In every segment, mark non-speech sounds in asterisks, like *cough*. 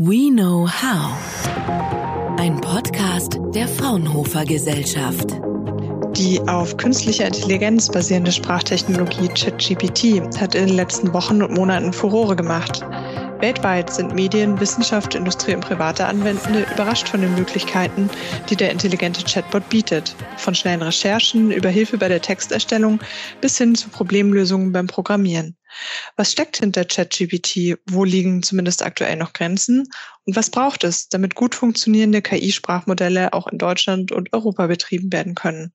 We Know How. Ein Podcast der Fraunhofer Gesellschaft. Die auf künstlicher Intelligenz basierende Sprachtechnologie ChatGPT hat in den letzten Wochen und Monaten Furore gemacht. Weltweit sind Medien, Wissenschaft, Industrie und private Anwendende überrascht von den Möglichkeiten, die der intelligente Chatbot bietet. Von schnellen Recherchen über Hilfe bei der Texterstellung bis hin zu Problemlösungen beim Programmieren. Was steckt hinter ChatGPT? Wo liegen zumindest aktuell noch Grenzen? Und was braucht es, damit gut funktionierende KI-Sprachmodelle auch in Deutschland und Europa betrieben werden können?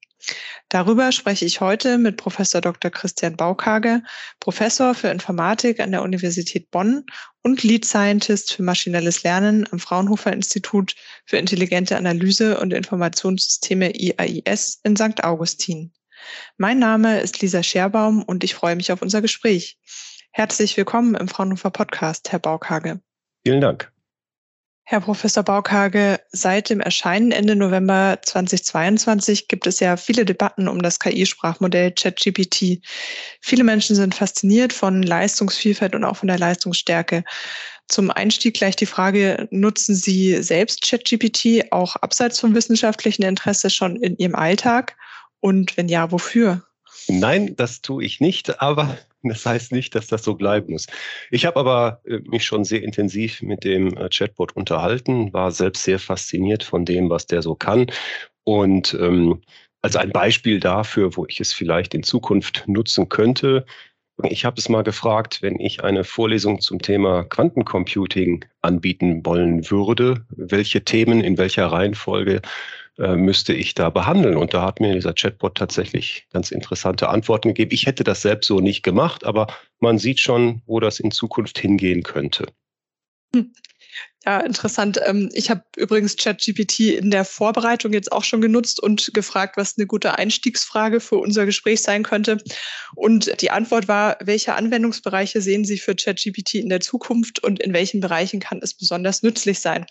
Darüber spreche ich heute mit Professor Dr. Christian Baukage, Professor für Informatik an der Universität Bonn und Lead Scientist für maschinelles Lernen am Fraunhofer Institut für intelligente Analyse und Informationssysteme IAIS in St. Augustin. Mein Name ist Lisa Scherbaum und ich freue mich auf unser Gespräch. Herzlich willkommen im Fraunhofer Podcast, Herr Baukage. Vielen Dank. Herr Professor Baukage, seit dem Erscheinen Ende November 2022 gibt es ja viele Debatten um das KI-Sprachmodell ChatGPT. Viele Menschen sind fasziniert von Leistungsvielfalt und auch von der Leistungsstärke. Zum Einstieg gleich die Frage, nutzen Sie selbst ChatGPT auch abseits vom wissenschaftlichen Interesse schon in Ihrem Alltag? Und wenn ja, wofür? Nein, das tue ich nicht, aber *laughs* das heißt nicht, dass das so bleiben muss. Ich habe aber äh, mich schon sehr intensiv mit dem äh, Chatbot unterhalten, war selbst sehr fasziniert von dem, was der so kann. Und ähm, als ein Beispiel dafür, wo ich es vielleicht in Zukunft nutzen könnte, ich habe es mal gefragt, wenn ich eine Vorlesung zum Thema Quantencomputing anbieten wollen würde, welche Themen in welcher Reihenfolge äh, müsste ich da behandeln? Und da hat mir dieser Chatbot tatsächlich ganz interessante Antworten gegeben. Ich hätte das selbst so nicht gemacht, aber man sieht schon, wo das in Zukunft hingehen könnte. Hm. Ja, interessant. Ähm, ich habe übrigens ChatGPT in der Vorbereitung jetzt auch schon genutzt und gefragt, was eine gute Einstiegsfrage für unser Gespräch sein könnte. Und die Antwort war, welche Anwendungsbereiche sehen Sie für ChatGPT in der Zukunft und in welchen Bereichen kann es besonders nützlich sein?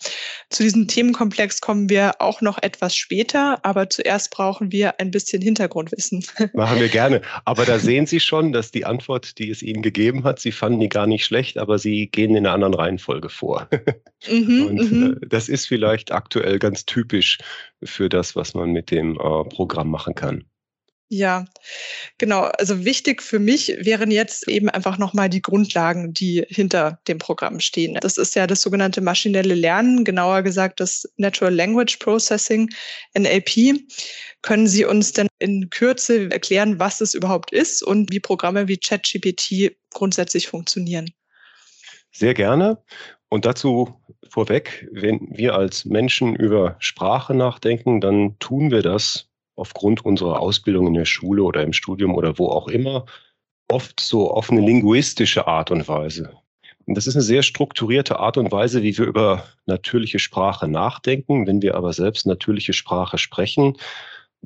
Zu diesem Themenkomplex kommen wir auch noch etwas später, aber zuerst brauchen wir ein bisschen Hintergrundwissen. *laughs* Machen wir gerne. Aber da sehen Sie schon, dass die Antwort, die es Ihnen gegeben hat, Sie fanden die gar nicht schlecht, aber Sie gehen in einer anderen Reihenfolge vor. *laughs* Mhm, und mhm. äh, das ist vielleicht aktuell ganz typisch für das, was man mit dem äh, Programm machen kann. Ja, genau. Also wichtig für mich wären jetzt eben einfach nochmal die Grundlagen, die hinter dem Programm stehen. Das ist ja das sogenannte maschinelle Lernen, genauer gesagt das Natural Language Processing, NLP. Können Sie uns denn in Kürze erklären, was es überhaupt ist und wie Programme wie ChatGPT grundsätzlich funktionieren? Sehr gerne. Und dazu vorweg, wenn wir als Menschen über Sprache nachdenken, dann tun wir das aufgrund unserer Ausbildung in der Schule oder im Studium oder wo auch immer, oft so auf eine linguistische Art und Weise. Und das ist eine sehr strukturierte Art und Weise, wie wir über natürliche Sprache nachdenken. Wenn wir aber selbst natürliche Sprache sprechen,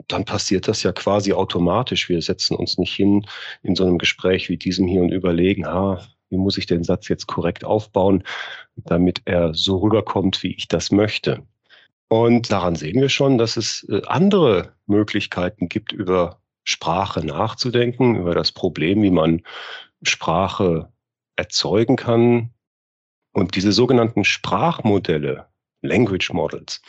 dann passiert das ja quasi automatisch. Wir setzen uns nicht hin in so einem Gespräch wie diesem hier und überlegen, ah, wie muss ich den Satz jetzt korrekt aufbauen, damit er so rüberkommt, wie ich das möchte. Und daran sehen wir schon, dass es äh, andere Möglichkeiten gibt, über Sprache nachzudenken, über das Problem, wie man Sprache erzeugen kann. Und diese sogenannten Sprachmodelle, Language Models,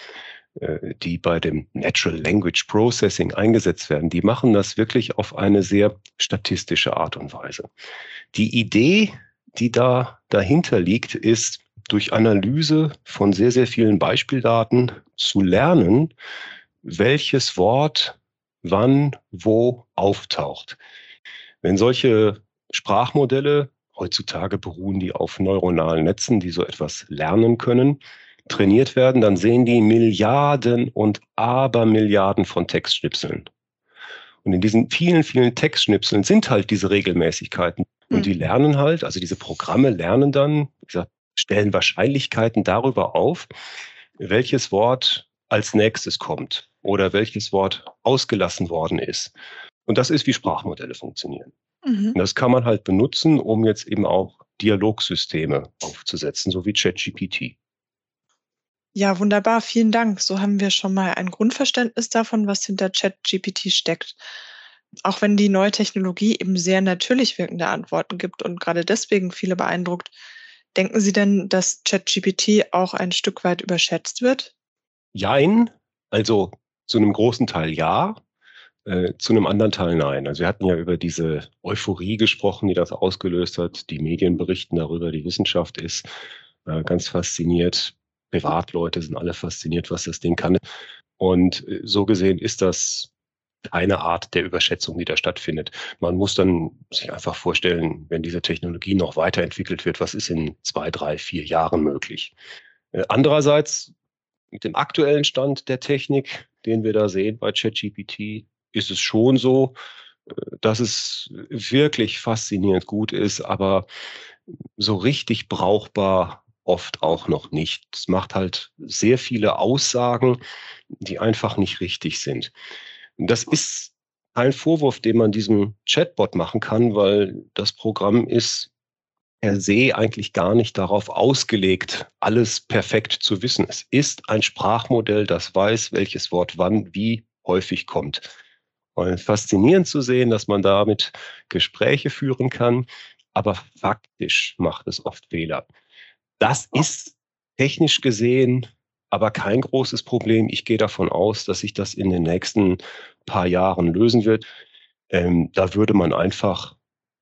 äh, die bei dem Natural Language Processing eingesetzt werden, die machen das wirklich auf eine sehr statistische Art und Weise. Die Idee die da dahinter liegt, ist durch Analyse von sehr, sehr vielen Beispieldaten zu lernen, welches Wort wann wo auftaucht. Wenn solche Sprachmodelle, heutzutage beruhen die auf neuronalen Netzen, die so etwas lernen können, trainiert werden, dann sehen die Milliarden und Abermilliarden von Textschnipseln. Und in diesen vielen, vielen Textschnipseln sind halt diese Regelmäßigkeiten. Und die mhm. lernen halt, also diese Programme lernen dann, wie gesagt, stellen Wahrscheinlichkeiten darüber auf, welches Wort als nächstes kommt oder welches Wort ausgelassen worden ist. Und das ist, wie Sprachmodelle funktionieren. Mhm. Und das kann man halt benutzen, um jetzt eben auch Dialogsysteme aufzusetzen, so wie ChatGPT. Ja, wunderbar. Vielen Dank. So haben wir schon mal ein Grundverständnis davon, was hinter ChatGPT steckt auch wenn die neue Technologie eben sehr natürlich wirkende Antworten gibt und gerade deswegen viele beeindruckt, Denken Sie denn, dass ChatGPT auch ein Stück weit überschätzt wird? Jein, also zu einem großen Teil ja, äh, zu einem anderen Teil nein. Also wir hatten ja über diese Euphorie gesprochen, die das ausgelöst hat. Die Medien berichten darüber, die Wissenschaft ist äh, ganz fasziniert. Privatleute sind alle fasziniert, was das Ding kann. Und äh, so gesehen ist das eine Art der Überschätzung, die da stattfindet. Man muss dann sich einfach vorstellen, wenn diese Technologie noch weiterentwickelt wird, was ist in zwei, drei, vier Jahren möglich? Äh, andererseits, mit dem aktuellen Stand der Technik, den wir da sehen bei ChatGPT, ist es schon so, äh, dass es wirklich faszinierend gut ist, aber so richtig brauchbar oft auch noch nicht. Es macht halt sehr viele Aussagen, die einfach nicht richtig sind. Das ist ein Vorwurf, den man diesem Chatbot machen kann, weil das Programm ist per se eigentlich gar nicht darauf ausgelegt, alles perfekt zu wissen. Es ist ein Sprachmodell, das weiß, welches Wort wann wie häufig kommt. Und faszinierend zu sehen, dass man damit Gespräche führen kann, aber faktisch macht es oft Fehler. Das ist technisch gesehen aber kein großes Problem. Ich gehe davon aus, dass sich das in den nächsten paar Jahren lösen wird. Ähm, da würde man einfach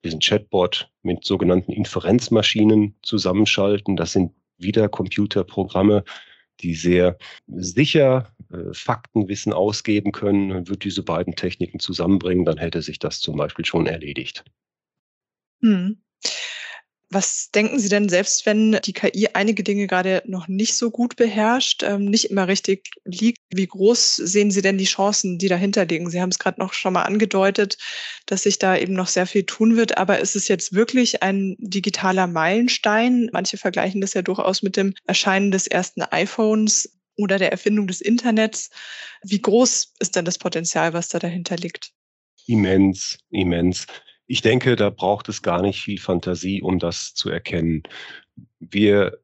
diesen Chatbot mit sogenannten Inferenzmaschinen zusammenschalten. Das sind wieder Computerprogramme, die sehr sicher äh, Faktenwissen ausgeben können. Man würde diese beiden Techniken zusammenbringen, dann hätte sich das zum Beispiel schon erledigt. Hm. Was denken Sie denn, selbst wenn die KI einige Dinge gerade noch nicht so gut beherrscht, ähm, nicht immer richtig liegt, wie groß sehen Sie denn die Chancen, die dahinter liegen? Sie haben es gerade noch schon mal angedeutet, dass sich da eben noch sehr viel tun wird. Aber ist es jetzt wirklich ein digitaler Meilenstein? Manche vergleichen das ja durchaus mit dem Erscheinen des ersten iPhones oder der Erfindung des Internets. Wie groß ist denn das Potenzial, was da dahinter liegt? Immens, immens. Ich denke, da braucht es gar nicht viel Fantasie, um das zu erkennen. Wir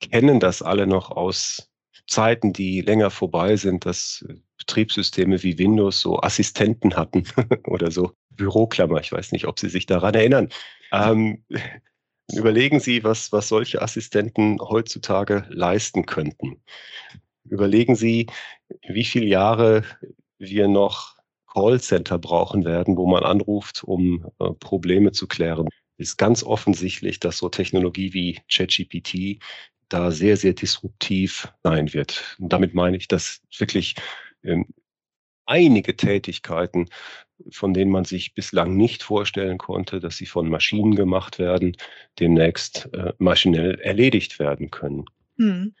kennen das alle noch aus Zeiten, die länger vorbei sind, dass Betriebssysteme wie Windows so Assistenten hatten *laughs* oder so Büroklammer. Ich weiß nicht, ob Sie sich daran erinnern. Ähm, *laughs* überlegen Sie, was, was solche Assistenten heutzutage leisten könnten. Überlegen Sie, wie viele Jahre wir noch Callcenter brauchen werden, wo man anruft, um äh, Probleme zu klären. Ist ganz offensichtlich, dass so Technologie wie ChatGPT da sehr, sehr disruptiv sein wird. Und damit meine ich, dass wirklich ähm, einige Tätigkeiten, von denen man sich bislang nicht vorstellen konnte, dass sie von Maschinen gemacht werden, demnächst äh, maschinell erledigt werden können. Hm.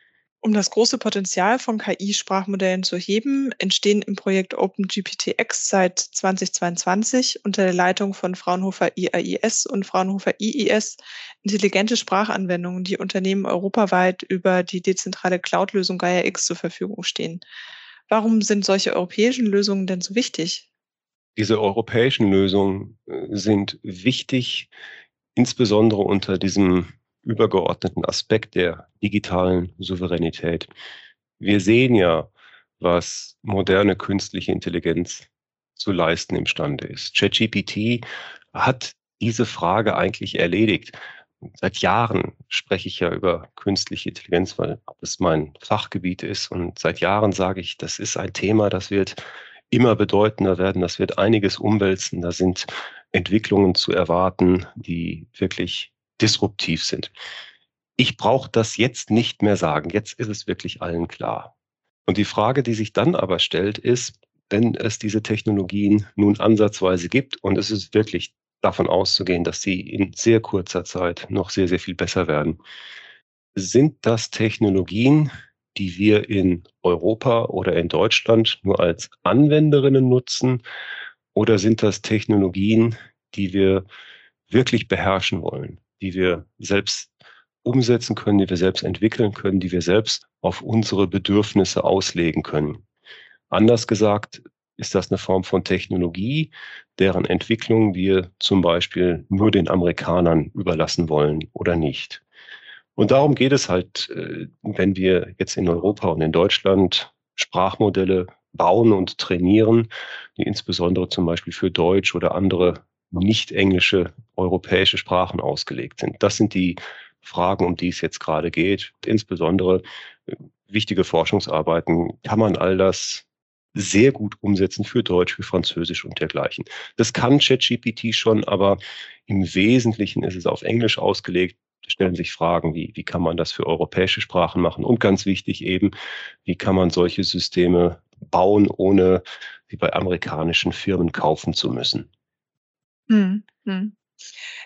Um das große Potenzial von KI-Sprachmodellen zu heben, entstehen im Projekt OpenGPTX seit 2022 unter der Leitung von Fraunhofer IAIS und Fraunhofer IIS intelligente Sprachanwendungen, die Unternehmen europaweit über die dezentrale Cloud-Lösung Gaia X zur Verfügung stehen. Warum sind solche europäischen Lösungen denn so wichtig? Diese europäischen Lösungen äh, sind wichtig, insbesondere unter diesem übergeordneten Aspekt der digitalen Souveränität. Wir sehen ja, was moderne künstliche Intelligenz zu leisten imstande ist. ChatGPT hat diese Frage eigentlich erledigt. Seit Jahren spreche ich ja über künstliche Intelligenz, weil das mein Fachgebiet ist. Und seit Jahren sage ich, das ist ein Thema, das wird immer bedeutender werden, das wird einiges umwälzen. Da sind Entwicklungen zu erwarten, die wirklich disruptiv sind. Ich brauche das jetzt nicht mehr sagen. Jetzt ist es wirklich allen klar. Und die Frage, die sich dann aber stellt, ist, wenn es diese Technologien nun ansatzweise gibt und es ist wirklich davon auszugehen, dass sie in sehr kurzer Zeit noch sehr, sehr viel besser werden, sind das Technologien, die wir in Europa oder in Deutschland nur als Anwenderinnen nutzen? Oder sind das Technologien, die wir wirklich beherrschen wollen? Die wir selbst umsetzen können, die wir selbst entwickeln können, die wir selbst auf unsere Bedürfnisse auslegen können. Anders gesagt ist das eine Form von Technologie, deren Entwicklung wir zum Beispiel nur den Amerikanern überlassen wollen oder nicht. Und darum geht es halt, äh, wenn wir jetzt in Europa und in Deutschland Sprachmodelle bauen und trainieren, die insbesondere zum Beispiel für Deutsch oder andere nicht englische europäische Sprachen ausgelegt sind. Das sind die Fragen, um die es jetzt gerade geht, insbesondere äh, wichtige Forschungsarbeiten, kann man all das sehr gut umsetzen für Deutsch, für Französisch und dergleichen. Das kann ChatGPT schon, aber im Wesentlichen ist es auf Englisch ausgelegt. Da stellen sich Fragen, wie, wie kann man das für europäische Sprachen machen? Und ganz wichtig eben, wie kann man solche Systeme bauen, ohne sie bei amerikanischen Firmen kaufen zu müssen? Hm, hm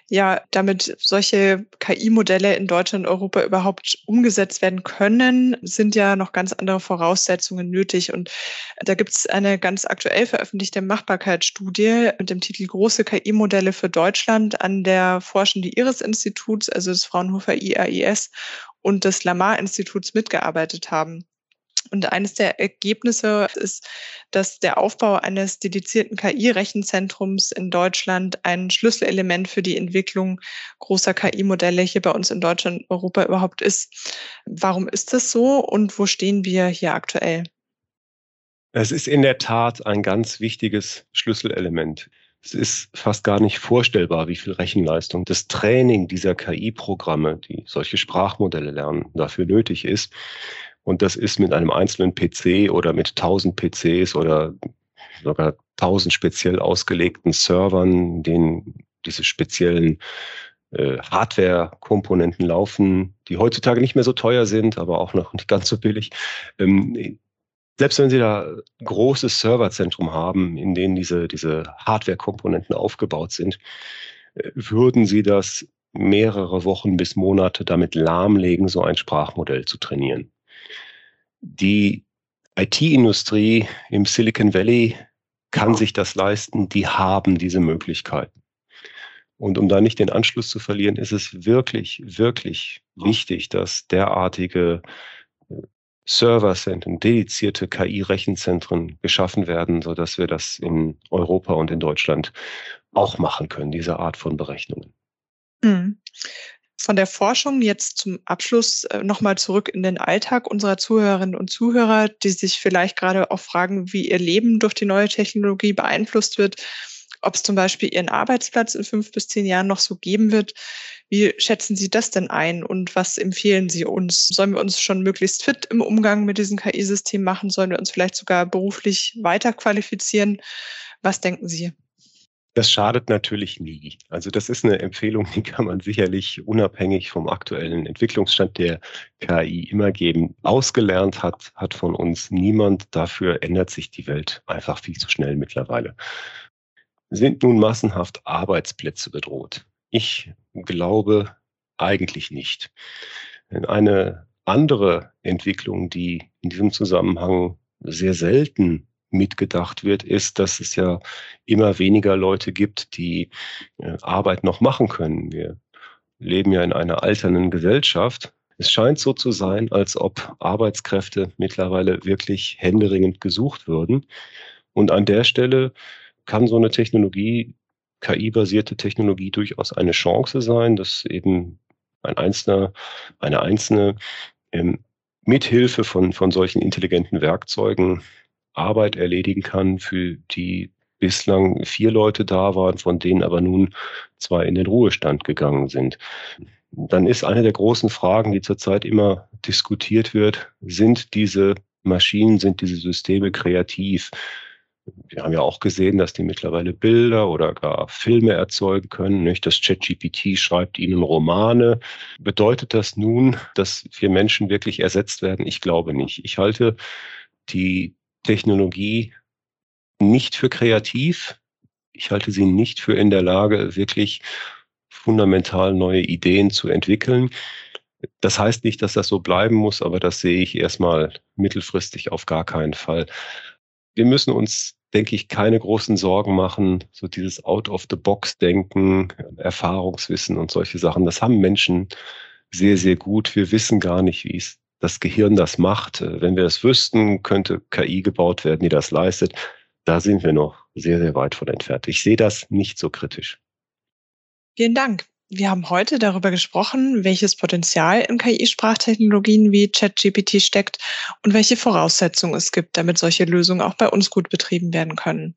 ja, damit solche KI-Modelle in Deutschland und Europa überhaupt umgesetzt werden können, sind ja noch ganz andere Voraussetzungen nötig. Und da gibt es eine ganz aktuell veröffentlichte Machbarkeitsstudie mit dem Titel Große KI-Modelle für Deutschland an der Forschende Iris-Instituts, also des Fraunhofer IAIS und des Lamar-Instituts mitgearbeitet haben. Und eines der Ergebnisse ist, dass der Aufbau eines dedizierten KI-Rechenzentrums in Deutschland ein Schlüsselelement für die Entwicklung großer KI-Modelle hier bei uns in Deutschland und Europa überhaupt ist. Warum ist das so und wo stehen wir hier aktuell? Es ist in der Tat ein ganz wichtiges Schlüsselelement. Es ist fast gar nicht vorstellbar, wie viel Rechenleistung das Training dieser KI-Programme, die solche Sprachmodelle lernen, dafür nötig ist. Und das ist mit einem einzelnen PC oder mit 1000 PCs oder sogar 1000 speziell ausgelegten Servern, denen diese speziellen äh, Hardware-Komponenten laufen, die heutzutage nicht mehr so teuer sind, aber auch noch nicht ganz so billig. Ähm, selbst wenn Sie da großes Serverzentrum haben, in denen diese, diese Hardware-Komponenten aufgebaut sind, äh, würden Sie das mehrere Wochen bis Monate damit lahmlegen, so ein Sprachmodell zu trainieren. Die IT-Industrie im Silicon Valley kann sich das leisten, die haben diese Möglichkeiten. Und um da nicht den Anschluss zu verlieren, ist es wirklich, wirklich wichtig, dass derartige äh, Serverzentren, dedizierte KI-Rechenzentren geschaffen werden, so dass wir das in Europa und in Deutschland auch machen können, diese Art von Berechnungen. Mhm von der Forschung jetzt zum Abschluss äh, nochmal zurück in den Alltag unserer Zuhörerinnen und Zuhörer, die sich vielleicht gerade auch fragen, wie ihr Leben durch die neue Technologie beeinflusst wird, ob es zum Beispiel ihren Arbeitsplatz in fünf bis zehn Jahren noch so geben wird. Wie schätzen Sie das denn ein und was empfehlen Sie uns? Sollen wir uns schon möglichst fit im Umgang mit diesem KI-System machen? Sollen wir uns vielleicht sogar beruflich weiter qualifizieren? Was denken Sie? Das schadet natürlich nie. Also das ist eine Empfehlung, die kann man sicherlich unabhängig vom aktuellen Entwicklungsstand der KI immer geben. Ausgelernt hat, hat von uns niemand. Dafür ändert sich die Welt einfach viel zu schnell mittlerweile. Sind nun massenhaft Arbeitsplätze bedroht? Ich glaube eigentlich nicht. Eine andere Entwicklung, die in diesem Zusammenhang sehr selten mitgedacht wird, ist, dass es ja immer weniger Leute gibt, die äh, Arbeit noch machen können. Wir leben ja in einer alternden Gesellschaft. Es scheint so zu sein, als ob Arbeitskräfte mittlerweile wirklich händeringend gesucht würden. Und an der Stelle kann so eine Technologie, KI-basierte Technologie durchaus eine Chance sein, dass eben ein einzelner, eine einzelne ähm, Mithilfe von, von solchen intelligenten Werkzeugen Arbeit erledigen kann, für die bislang vier Leute da waren, von denen aber nun zwei in den Ruhestand gegangen sind. Dann ist eine der großen Fragen, die zurzeit immer diskutiert wird, sind diese Maschinen, sind diese Systeme kreativ? Wir haben ja auch gesehen, dass die mittlerweile Bilder oder gar Filme erzeugen können. Nicht? Das ChatGPT schreibt ihnen Romane. Bedeutet das nun, dass wir Menschen wirklich ersetzt werden? Ich glaube nicht. Ich halte die Technologie nicht für kreativ. Ich halte sie nicht für in der Lage, wirklich fundamental neue Ideen zu entwickeln. Das heißt nicht, dass das so bleiben muss, aber das sehe ich erstmal mittelfristig auf gar keinen Fall. Wir müssen uns, denke ich, keine großen Sorgen machen. So dieses Out-of-the-Box-Denken, Erfahrungswissen und solche Sachen, das haben Menschen sehr, sehr gut. Wir wissen gar nicht, wie es das Gehirn das macht. Äh, wenn wir es wüssten, könnte KI gebaut werden, die das leistet. Da sind wir noch sehr, sehr weit von entfernt. Ich sehe das nicht so kritisch. Vielen Dank. Wir haben heute darüber gesprochen, welches Potenzial in KI-Sprachtechnologien wie ChatGPT steckt und welche Voraussetzungen es gibt, damit solche Lösungen auch bei uns gut betrieben werden können.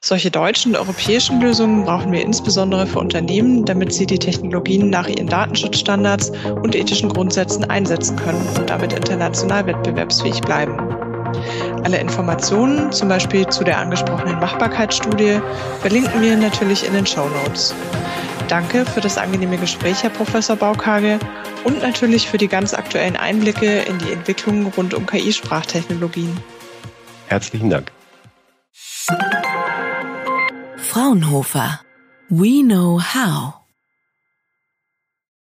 Solche deutschen und europäischen Lösungen brauchen wir insbesondere für Unternehmen, damit sie die Technologien nach ihren Datenschutzstandards und ethischen Grundsätzen einsetzen können und damit international wettbewerbsfähig bleiben. Alle Informationen, zum Beispiel zu der angesprochenen Machbarkeitsstudie, verlinken wir natürlich in den Show Notes. Danke für das angenehme Gespräch, Herr Professor Baukage, und natürlich für die ganz aktuellen Einblicke in die Entwicklungen rund um KI-Sprachtechnologien. Herzlichen Dank. Fraunhofer. We know how.